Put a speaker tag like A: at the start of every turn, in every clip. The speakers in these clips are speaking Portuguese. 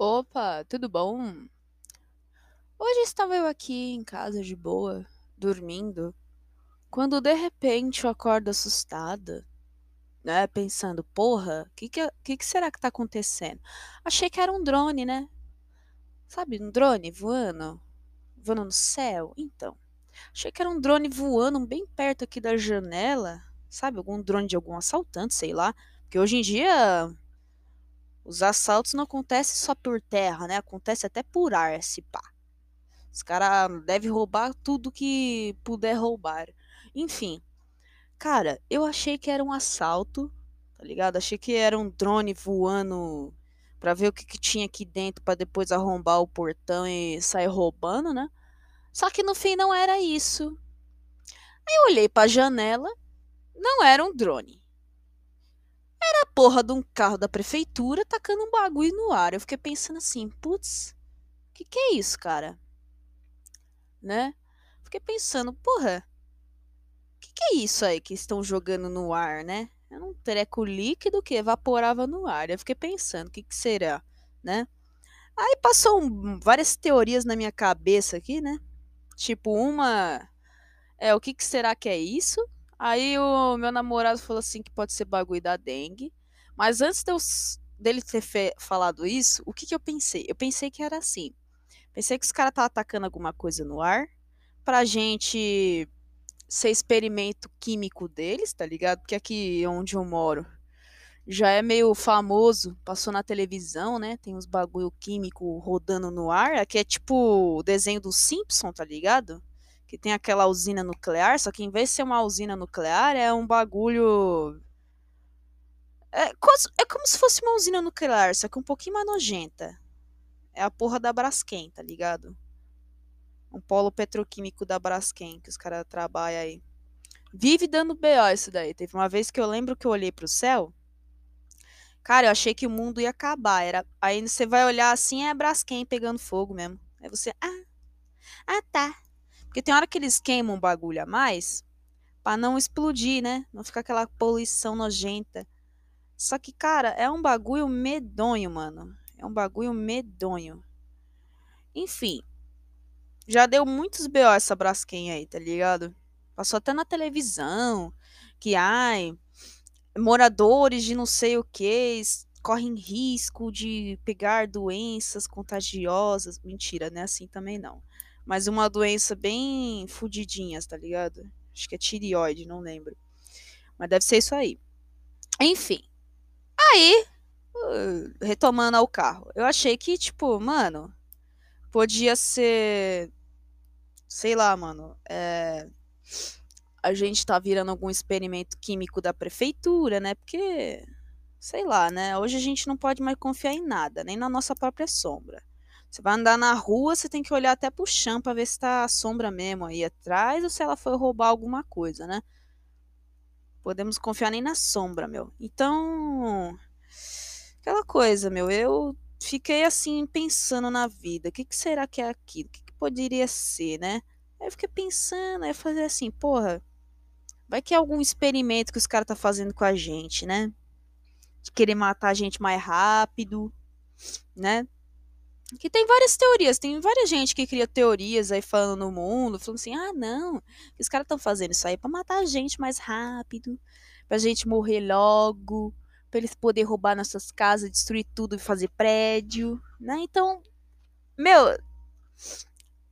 A: Opa, tudo bom? Hoje estava eu aqui em casa de boa, dormindo, quando de repente eu acordo assustada, né? Pensando, porra, o que, que, que, que será que tá acontecendo? Achei que era um drone, né? Sabe, um drone voando, voando no céu? Então, achei que era um drone voando bem perto aqui da janela, sabe? Algum drone de algum assaltante, sei lá. Porque hoje em dia os assaltos não acontecem só por terra, né? Acontece até por ar, se pá. Os caras devem roubar tudo que puder roubar. Enfim, cara, eu achei que era um assalto, tá ligado? Achei que era um drone voando pra ver o que, que tinha aqui dentro pra depois arrombar o portão e sair roubando, né? Só que no fim não era isso. Aí eu olhei pra janela, não era um drone. Era a porra de um carro da prefeitura tacando um bagulho no ar. Eu fiquei pensando assim, putz, que que é isso, cara? né? Fiquei pensando, porra, que, que é isso aí que estão jogando no ar, né? Era um treco líquido que evaporava no ar. Eu fiquei pensando, o que, que será, né? Aí passou um, várias teorias na minha cabeça aqui, né? Tipo, uma é o que, que será que é isso? Aí o meu namorado falou assim que pode ser bagulho da dengue. Mas antes de eu, dele ter falado isso, o que, que eu pensei? Eu pensei que era assim. Pensei que os caras estavam atacando alguma coisa no ar pra gente ser experimento químico deles, tá ligado? Porque aqui onde eu moro já é meio famoso, passou na televisão, né? Tem uns bagulho químico rodando no ar. Aqui é tipo o desenho do Simpson, tá ligado? Que tem aquela usina nuclear, só que em vez de ser uma usina nuclear, é um bagulho. É, é como se fosse uma usina nuclear, só que um pouquinho mais nojenta é a porra da Braskem, tá ligado? Um polo petroquímico da Braskem que os caras trabalham aí. Vive dando BO isso daí. Teve uma vez que eu lembro que eu olhei pro céu. Cara, eu achei que o mundo ia acabar. Era... Aí você vai olhar assim, é Braskem pegando fogo mesmo. Aí você, ah, ah tá. Porque tem hora que eles queimam um bagulho a mais para não explodir, né? Não ficar aquela poluição nojenta. Só que, cara, é um bagulho medonho, mano. É um bagulho medonho. Enfim. Já deu muitos BO essa Braskem aí, tá ligado? Passou até na televisão. Que, ai, moradores de não sei o que correm risco de pegar doenças contagiosas. Mentira, né? Assim também não. Mas uma doença bem fudidinhas, tá ligado? Acho que é tireoide, não lembro. Mas deve ser isso aí. Enfim. Aí, retomando ao carro. Eu achei que, tipo, mano, podia ser. Sei lá, mano. É, a gente tá virando algum experimento químico da prefeitura, né? Porque. Sei lá, né? Hoje a gente não pode mais confiar em nada, nem na nossa própria sombra. Você vai andar na rua, você tem que olhar até pro chão pra ver se tá a sombra mesmo aí atrás ou se ela foi roubar alguma coisa, né? Podemos confiar nem na sombra, meu. Então, Aquela coisa, meu, eu fiquei assim pensando na vida, o que, que será que é aquilo? O que, que poderia ser, né? Aí eu fiquei pensando, aí eu falei assim, porra, vai que é algum experimento que os caras tá fazendo com a gente, né? De querer matar a gente mais rápido, né? Que tem várias teorias, tem várias gente que cria teorias aí falando no mundo, falando assim, ah não, os caras estão fazendo isso aí para matar a gente mais rápido, pra gente morrer logo, para eles poderem roubar nossas casas, destruir tudo e fazer prédio, né? Então, meu,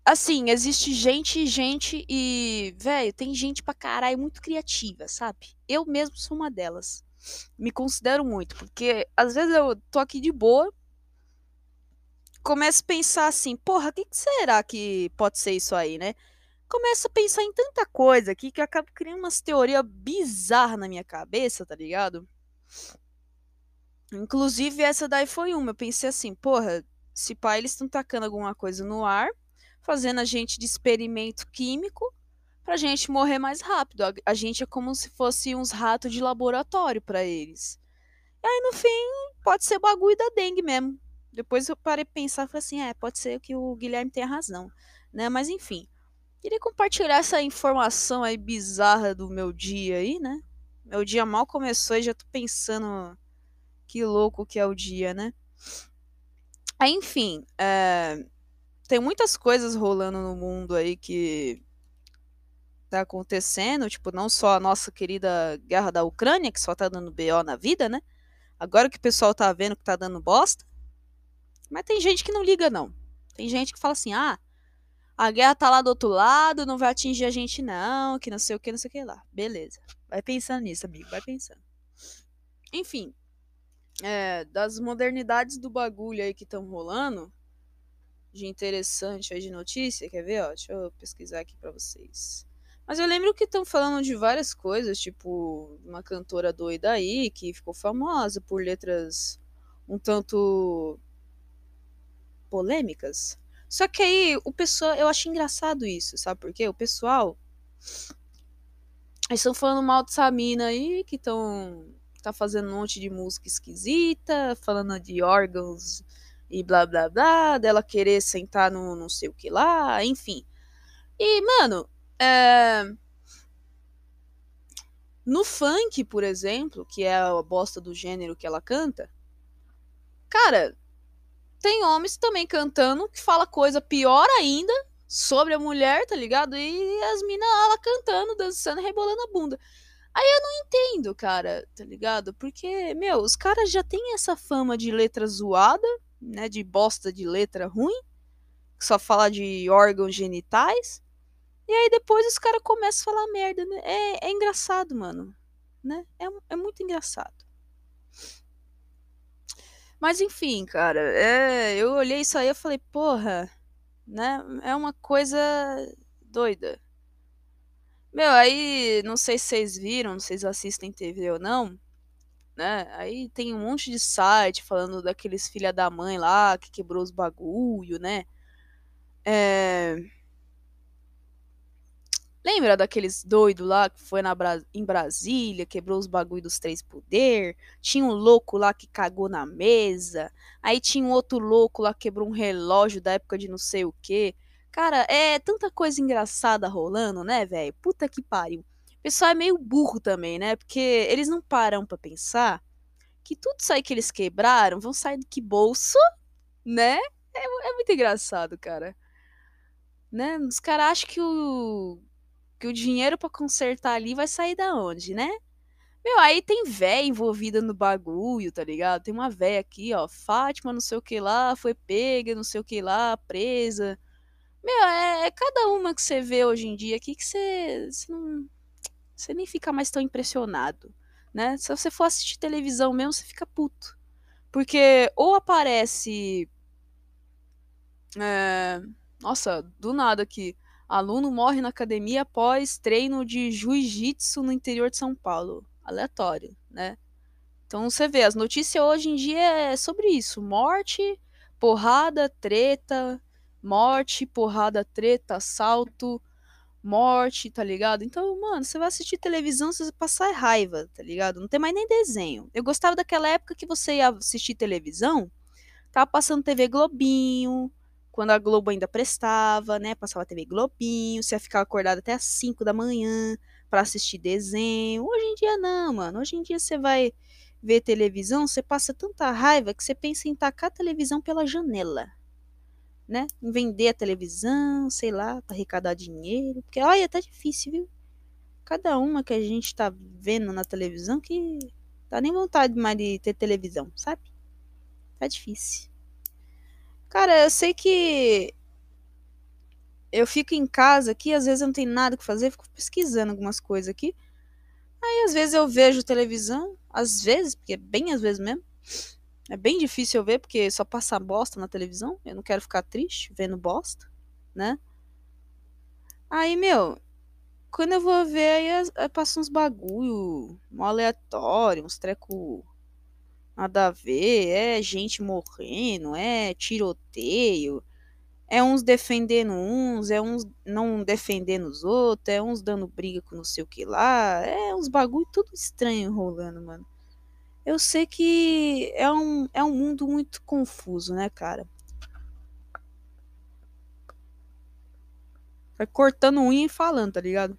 A: assim, existe gente, gente e, velho, tem gente pra caralho muito criativa, sabe? Eu mesmo sou uma delas. Me considero muito, porque às vezes eu tô aqui de boa, começo a pensar assim, porra, o que, que será que pode ser isso aí, né? Começo a pensar em tanta coisa aqui que eu acabo criando umas teorias bizarras na minha cabeça, tá ligado? Inclusive, essa daí foi uma. Eu pensei assim, porra, se pá, eles estão tacando alguma coisa no ar, fazendo a gente de experimento químico pra gente morrer mais rápido. A, a gente é como se fosse uns ratos de laboratório para eles. E aí, no fim, pode ser bagulho da dengue mesmo. Depois eu parei pensar falei assim, é, pode ser que o Guilherme tenha razão, né? Mas enfim, queria compartilhar essa informação aí bizarra do meu dia aí, né? Meu dia mal começou e já tô pensando que louco que é o dia, né? Aí, enfim, é, tem muitas coisas rolando no mundo aí que tá acontecendo, tipo, não só a nossa querida guerra da Ucrânia, que só tá dando BO na vida, né? Agora que o pessoal tá vendo que tá dando bosta. Mas tem gente que não liga, não. Tem gente que fala assim, ah, a guerra tá lá do outro lado, não vai atingir a gente não, que não sei o que, não sei o que lá. Beleza. Vai pensando nisso, amigo, vai pensando. Enfim, é, das modernidades do bagulho aí que estão rolando, de interessante aí de notícia, quer ver, ó? Deixa eu pesquisar aqui para vocês. Mas eu lembro que estão falando de várias coisas, tipo uma cantora doida aí que ficou famosa por letras um tanto polêmicas. Só que aí o pessoal, eu acho engraçado isso, sabe por quê? O pessoal eles estão falando mal dessa mina aí que estão tá fazendo um monte de música esquisita, falando de órgãos e blá blá blá, dela querer sentar no não sei o que lá, enfim. E, mano, é... no funk, por exemplo, que é a bosta do gênero que ela canta, cara, tem homens também cantando que fala coisa pior ainda sobre a mulher, tá ligado? E as minas ela cantando, dançando, rebolando a bunda. Aí eu não entendo, cara, tá ligado? Porque, meu, os caras já têm essa fama de letra zoada, né? De bosta de letra ruim, que só fala de órgãos genitais. E aí depois os caras começam a falar merda, né? É, é engraçado, mano. Né? É, é muito engraçado. Mas enfim, cara, é, eu olhei isso aí e falei, porra, né? É uma coisa doida. Meu, aí, não sei se vocês viram, se assistem TV ou não, né? Aí tem um monte de site falando daqueles filha da mãe lá que quebrou os bagulho, né? É... Lembra daqueles doidos lá que foi na Bra em Brasília, quebrou os bagulho dos três poder? Tinha um louco lá que cagou na mesa. Aí tinha um outro louco lá que quebrou um relógio da época de não sei o quê. Cara, é tanta coisa engraçada rolando, né, velho? Puta que pariu. O pessoal é meio burro também, né? Porque eles não param para pensar que tudo isso aí que eles quebraram vão sair do que bolso, né? É, é muito engraçado, cara. Né? Os caras acham que o que o dinheiro para consertar ali vai sair da onde, né? Meu, aí tem véia envolvida no bagulho, tá ligado? Tem uma véia aqui, ó, Fátima, não sei o que lá, foi pega, não sei o que lá, presa. Meu, é, é cada uma que você vê hoje em dia aqui que você, você não. Você nem fica mais tão impressionado, né? Se você for assistir televisão mesmo, você fica puto. Porque ou aparece. É, nossa, do nada aqui Aluno morre na academia após treino de jiu-jitsu no interior de São Paulo. Aleatório, né? Então você vê, as notícias hoje em dia é sobre isso: morte, porrada, treta, morte, porrada, treta, assalto, morte, tá ligado? Então, mano, você vai assistir televisão, você vai passar raiva, tá ligado? Não tem mais nem desenho. Eu gostava daquela época que você ia assistir televisão, tava passando TV Globinho, quando a Globo ainda prestava, né? Passava a TV Globinho, você ia ficar acordado até as 5 da manhã para assistir desenho. Hoje em dia não, mano. Hoje em dia você vai ver televisão, você passa tanta raiva que você pensa em tacar a televisão pela janela. Né? Em vender a televisão, sei lá, para arrecadar dinheiro. Porque, olha, tá difícil, viu? Cada uma que a gente tá vendo na televisão que dá nem vontade mais de ter televisão, sabe? Tá difícil. Cara, eu sei que eu fico em casa aqui, às vezes eu não tenho nada que fazer, fico pesquisando algumas coisas aqui. Aí às vezes eu vejo televisão, às vezes, porque é bem às vezes mesmo. É bem difícil eu ver, porque só passa bosta na televisão. Eu não quero ficar triste vendo bosta, né? Aí, meu, quando eu vou ver, aí, aí passa uns bagulho um aleatório, uns treco nada a ver, é gente morrendo, é tiroteio, é uns defendendo uns, é uns não defendendo os outros, é uns dando briga com não sei o que lá, é uns bagulho tudo estranho rolando, mano. Eu sei que é um, é um mundo muito confuso, né, cara? Vai cortando unha e falando, tá ligado?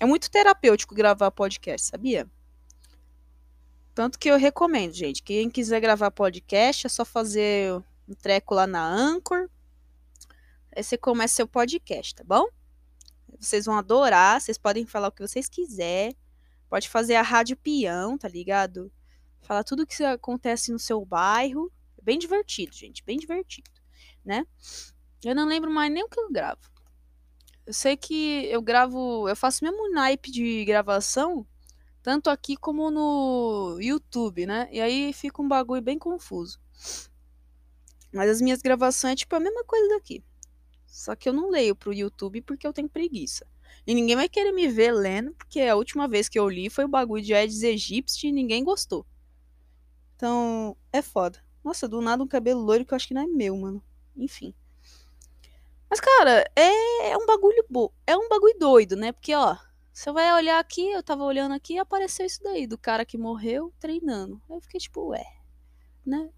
A: É muito terapêutico gravar podcast, sabia? Tanto que eu recomendo, gente. Quem quiser gravar podcast é só fazer um treco lá na Anchor. Aí você começa seu podcast, tá bom? Vocês vão adorar, vocês podem falar o que vocês quiserem. Pode fazer a rádio peão, tá ligado? Falar tudo que acontece no seu bairro. É bem divertido, gente, bem divertido, né? Eu não lembro mais nem o que eu gravo. Eu sei que eu gravo, eu faço mesmo naipe de gravação, tanto aqui como no YouTube, né? E aí fica um bagulho bem confuso. Mas as minhas gravações é tipo a mesma coisa daqui. Só que eu não leio pro YouTube porque eu tenho preguiça. E ninguém vai querer me ver lendo, porque a última vez que eu li foi o bagulho de Aedes aegypti e ninguém gostou. Então, é foda. Nossa, do nada um cabelo loiro que eu acho que não é meu, mano. Enfim. Mas, cara, é, é um bagulho bo... é um bagulho doido, né? Porque, ó, você vai olhar aqui, eu tava olhando aqui e apareceu isso daí, do cara que morreu treinando. Aí eu fiquei tipo, ué, né?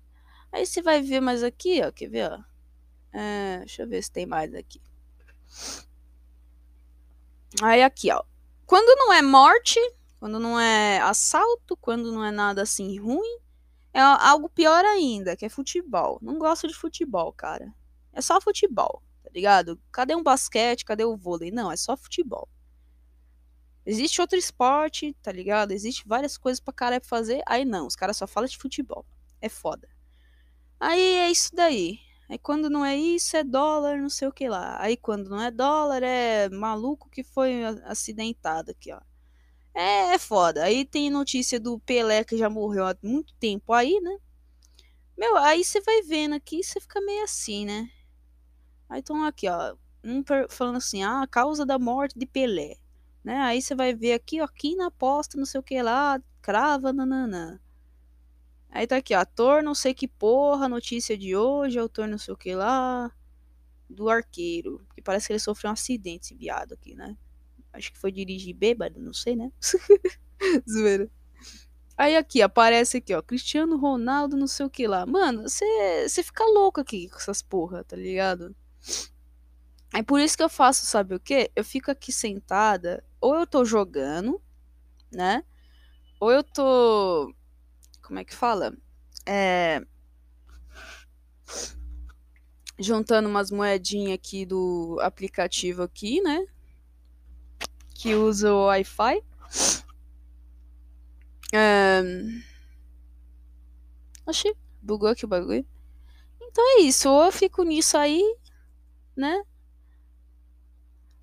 A: Aí você vai ver mais aqui, ó, quer ver, ó? É, deixa eu ver se tem mais aqui. Aí aqui, ó. Quando não é morte, quando não é assalto, quando não é nada assim ruim, é algo pior ainda, que é futebol. Não gosto de futebol, cara. É só futebol, tá ligado? Cadê um basquete? Cadê o vôlei? Não, é só futebol. Existe outro esporte, tá ligado? Existe várias coisas pra cara fazer. Aí não, os caras só falam de futebol. É foda. Aí é isso daí. Aí quando não é isso, é dólar, não sei o que lá. Aí quando não é dólar, é maluco que foi acidentado aqui, ó. É, é foda. Aí tem notícia do Pelé que já morreu há muito tempo aí, né? Meu, aí você vai vendo aqui você fica meio assim, né? Aí estão aqui, ó. Um falando assim, ah, a causa da morte de Pelé. Né? Aí você vai ver aqui, ó, aqui na aposta, não sei o que lá, crava, nananã. Aí tá aqui, ó, ator não sei que porra, notícia de hoje, autor não sei o que lá, do arqueiro. Que parece que ele sofreu um acidente, esse viado aqui, né? Acho que foi dirigir bêbado, não sei, né? Zoeira. Aí aqui, aparece aqui, ó, Cristiano Ronaldo não sei o que lá. Mano, você fica louco aqui com essas porra, tá ligado? É por isso que eu faço, sabe o que? Eu fico aqui sentada, ou eu tô jogando, né? Ou eu tô como é que fala? É, juntando umas moedinhas aqui do aplicativo aqui, né? Que usa o Wi-Fi. É... Oxi, bugou aqui o bagulho. Então é isso, ou eu fico nisso aí, né?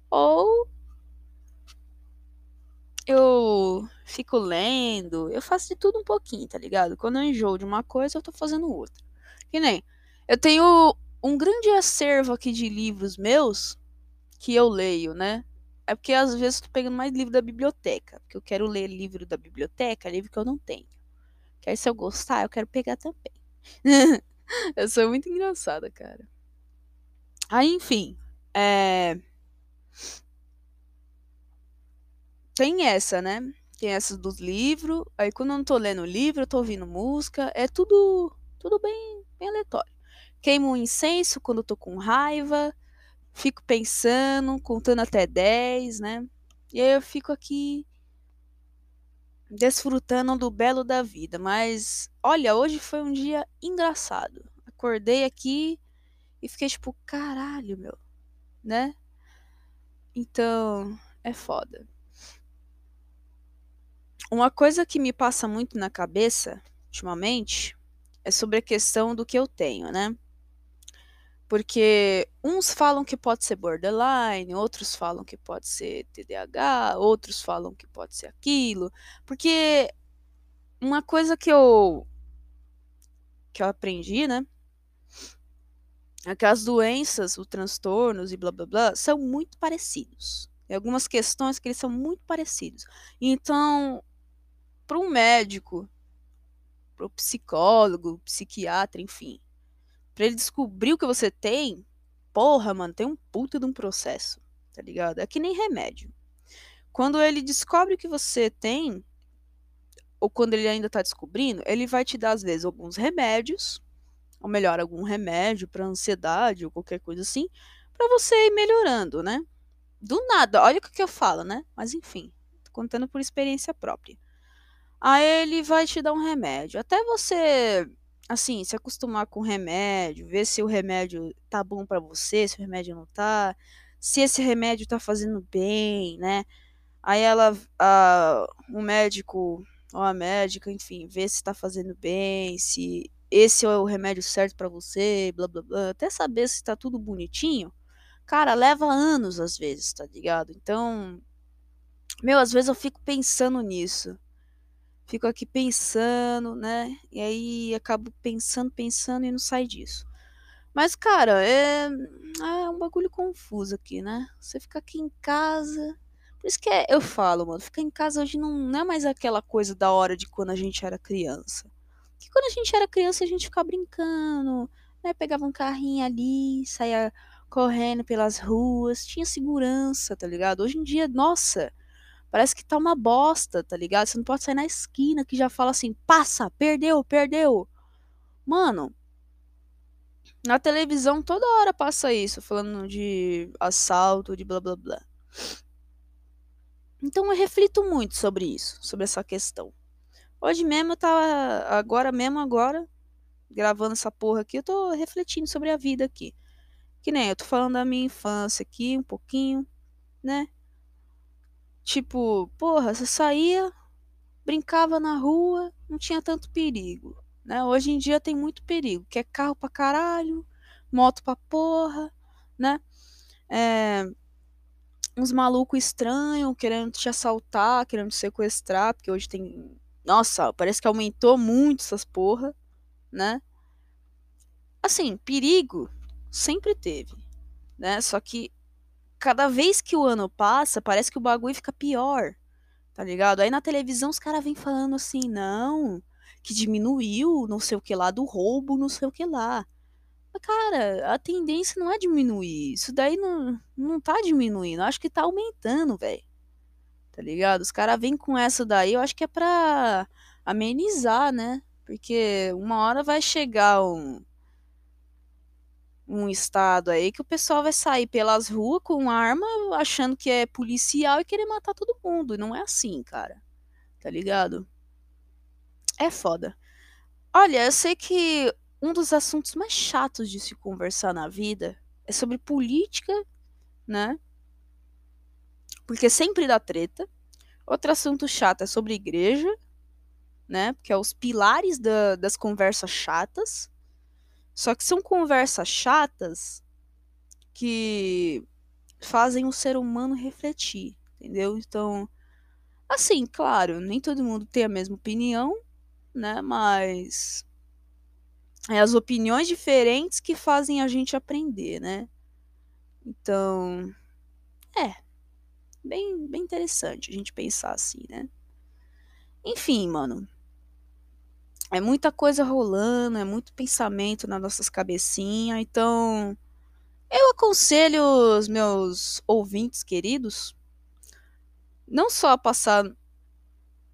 A: Ou eu fico lendo, eu faço de tudo um pouquinho, tá ligado? Quando eu enjoo de uma coisa, eu tô fazendo outra. Que nem, eu tenho um grande acervo aqui de livros meus que eu leio, né? É porque às vezes eu tô pegando mais livro da biblioteca, porque eu quero ler livro da biblioteca, livro que eu não tenho. Que aí se eu gostar, eu quero pegar também. eu sou muito engraçada, cara. Aí, enfim, é tem essa, né? Tem essa dos livros. Aí quando eu não tô lendo livro, eu tô ouvindo música. É tudo, tudo bem, bem aleatório. Queimo um incenso quando eu tô com raiva. Fico pensando, contando até 10, né? E aí eu fico aqui desfrutando do belo da vida. Mas, olha, hoje foi um dia engraçado. Acordei aqui e fiquei tipo, caralho, meu, né? Então, é foda. Uma coisa que me passa muito na cabeça ultimamente é sobre a questão do que eu tenho, né? Porque uns falam que pode ser borderline, outros falam que pode ser TDAH, outros falam que pode ser aquilo. Porque uma coisa que eu que eu aprendi, né? É que as doenças, os transtornos e blá blá blá são muito parecidos. Tem algumas questões que eles são muito parecidos. Então, para um médico, para o psicólogo, psiquiatra, enfim, para ele descobrir o que você tem, porra, mano, tem um puta de um processo, tá ligado? É que nem remédio. Quando ele descobre o que você tem, ou quando ele ainda tá descobrindo, ele vai te dar, às vezes, alguns remédios, ou melhor, algum remédio para ansiedade ou qualquer coisa assim, para você ir melhorando, né? Do nada, olha o que eu falo, né? Mas enfim, tô contando por experiência própria. Aí ele vai te dar um remédio. Até você assim, se acostumar com o remédio, ver se o remédio tá bom para você, se o remédio não tá, se esse remédio tá fazendo bem, né? Aí ela, a, o médico ou a médica, enfim, vê se tá fazendo bem, se esse é o remédio certo para você, blá blá blá, até saber se tá tudo bonitinho. Cara, leva anos às vezes, tá ligado? Então, meu, às vezes eu fico pensando nisso fico aqui pensando, né? E aí acabo pensando, pensando e não sai disso. Mas, cara, é, é um bagulho confuso aqui, né? Você fica aqui em casa. Por isso que é, eu falo, mano, ficar em casa hoje não, não é mais aquela coisa da hora de quando a gente era criança. Que quando a gente era criança a gente ficava brincando, né? Pegava um carrinho ali, saía correndo pelas ruas, tinha segurança, tá ligado? Hoje em dia, nossa, Parece que tá uma bosta, tá ligado? Você não pode sair na esquina que já fala assim: passa, perdeu, perdeu. Mano, na televisão toda hora passa isso, falando de assalto, de blá blá blá. Então eu reflito muito sobre isso, sobre essa questão. Hoje mesmo eu tava. Agora mesmo, agora, gravando essa porra aqui, eu tô refletindo sobre a vida aqui. Que nem eu tô falando da minha infância aqui, um pouquinho, né? Tipo, porra, você saía, brincava na rua, não tinha tanto perigo, né? Hoje em dia tem muito perigo, que é carro pra caralho, moto pra porra, né? É, uns malucos estranhos querendo te assaltar, querendo te sequestrar, porque hoje tem. Nossa, parece que aumentou muito essas porra, né? Assim, perigo sempre teve, né? Só que cada vez que o ano passa, parece que o bagulho fica pior. Tá ligado? Aí na televisão os caras vêm falando assim, não, que diminuiu, não sei o que lá, do roubo, não sei o que lá. Mas, cara, a tendência não é diminuir. Isso daí não, não tá diminuindo. Acho que tá aumentando, velho. Tá ligado? Os caras vêm com essa daí, eu acho que é pra amenizar, né? Porque uma hora vai chegar um, um estado aí que o pessoal vai sair pelas ruas com arma achando que é policial e querer matar todo mundo. E não é assim, cara. Tá ligado? É foda. Olha, eu sei que um dos assuntos mais chatos de se conversar na vida é sobre política, né? Porque sempre dá treta. Outro assunto chato é sobre igreja, né? Que é os pilares da, das conversas chatas. Só que são conversas chatas que fazem o ser humano refletir, entendeu? Então, assim, claro, nem todo mundo tem a mesma opinião, né? Mas é as opiniões diferentes que fazem a gente aprender, né? Então, é bem, bem interessante a gente pensar assim, né? Enfim, mano, é muita coisa rolando, é muito pensamento nas nossas cabecinhas. Então, eu aconselho os meus ouvintes queridos não só passar,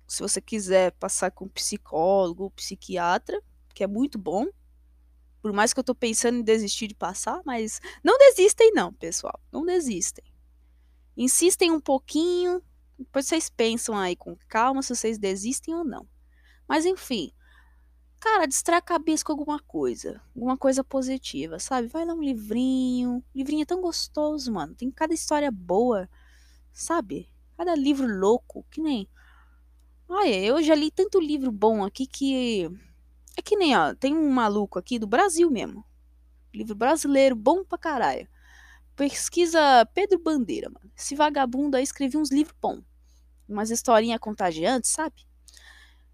A: se você quiser passar com psicólogo ou psiquiatra, que é muito bom. Por mais que eu tô pensando em desistir de passar, mas não desistem não, pessoal, não desistem. Insistem um pouquinho, depois vocês pensam aí com calma se vocês desistem ou não. Mas enfim, Cara, distrai a cabeça com alguma coisa. Alguma coisa positiva, sabe? Vai ler um livrinho. livrinho é tão gostoso, mano. Tem cada história boa, sabe? Cada livro louco, que nem. Olha, eu já li tanto livro bom aqui que. É que nem, ó. Tem um maluco aqui do Brasil mesmo. Livro brasileiro, bom pra caralho. Pesquisa Pedro Bandeira, mano. Esse vagabundo aí escreveu uns livros bons. Umas historinhas contagiantes, sabe?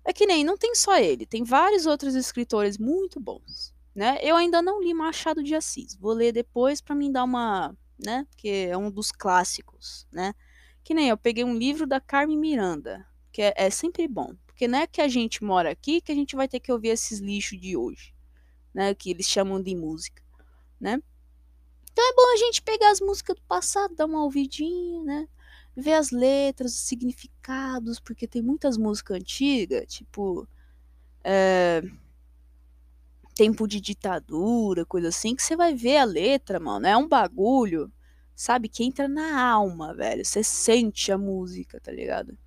A: É que nem, não tem só ele, tem vários outros escritores muito bons, né? Eu ainda não li Machado de Assis, vou ler depois para mim dar uma, né? Porque é um dos clássicos, né? Que nem eu peguei um livro da Carmen Miranda, que é, é sempre bom, porque não é que a gente mora aqui que a gente vai ter que ouvir esses lixos de hoje, né? Que eles chamam de música, né? Então é bom a gente pegar as músicas do passado, dar uma ouvidinha, né? Ver as letras, os significados, porque tem muitas músicas antigas, tipo. É, tempo de ditadura, coisa assim, que você vai ver a letra, mano. É um bagulho, sabe, que entra na alma, velho. Você sente a música, tá ligado?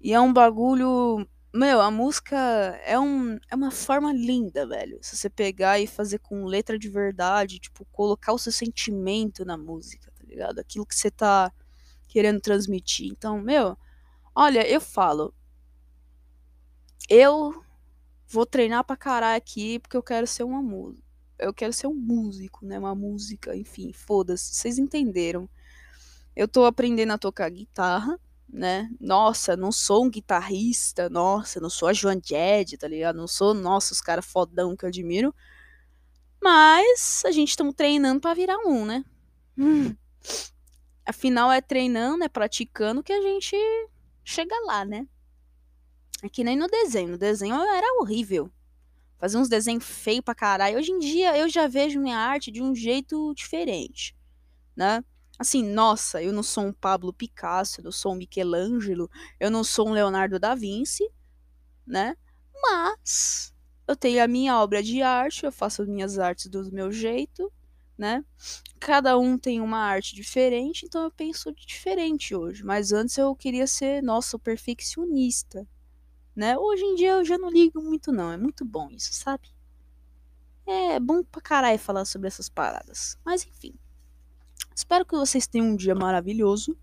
A: E é um bagulho Meu, a música é, um, é uma forma linda, velho. Se você pegar e fazer com letra de verdade, tipo, colocar o seu sentimento na música, tá ligado? Aquilo que você tá querendo transmitir. Então, meu, olha, eu falo. Eu vou treinar pra caralho aqui porque eu quero ser uma música. Eu quero ser um músico, né? Uma música, enfim, foda-se. Vocês entenderam. Eu tô aprendendo a tocar guitarra né? Nossa, não sou um guitarrista, nossa, não sou a Joan Jett, tá ligado? Não sou, nossa, os caras fodão que eu admiro. Mas a gente estamos treinando para virar um, né? Hum. Afinal, é treinando, é praticando que a gente chega lá, né? É que nem no desenho. No desenho era horrível. Fazer uns desenhos feios pra caralho. Hoje em dia eu já vejo minha arte de um jeito diferente, né? Assim, nossa, eu não sou um Pablo Picasso, eu não sou um Michelangelo, eu não sou um Leonardo da Vinci, né? Mas eu tenho a minha obra de arte, eu faço as minhas artes do meu jeito, né? Cada um tem uma arte diferente, então eu penso diferente hoje. Mas antes eu queria ser, nossa, perfeccionista, né? Hoje em dia eu já não ligo muito, não. É muito bom isso, sabe? É bom pra caralho falar sobre essas paradas. Mas enfim. Espero que vocês tenham um dia maravilhoso,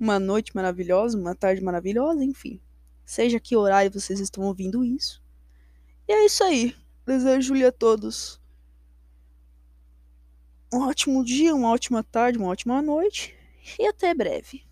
A: uma noite maravilhosa, uma tarde maravilhosa, enfim. Seja que horário vocês estão ouvindo isso. E é isso aí. Desejo-lhe a todos um ótimo dia, uma ótima tarde, uma ótima noite e até breve.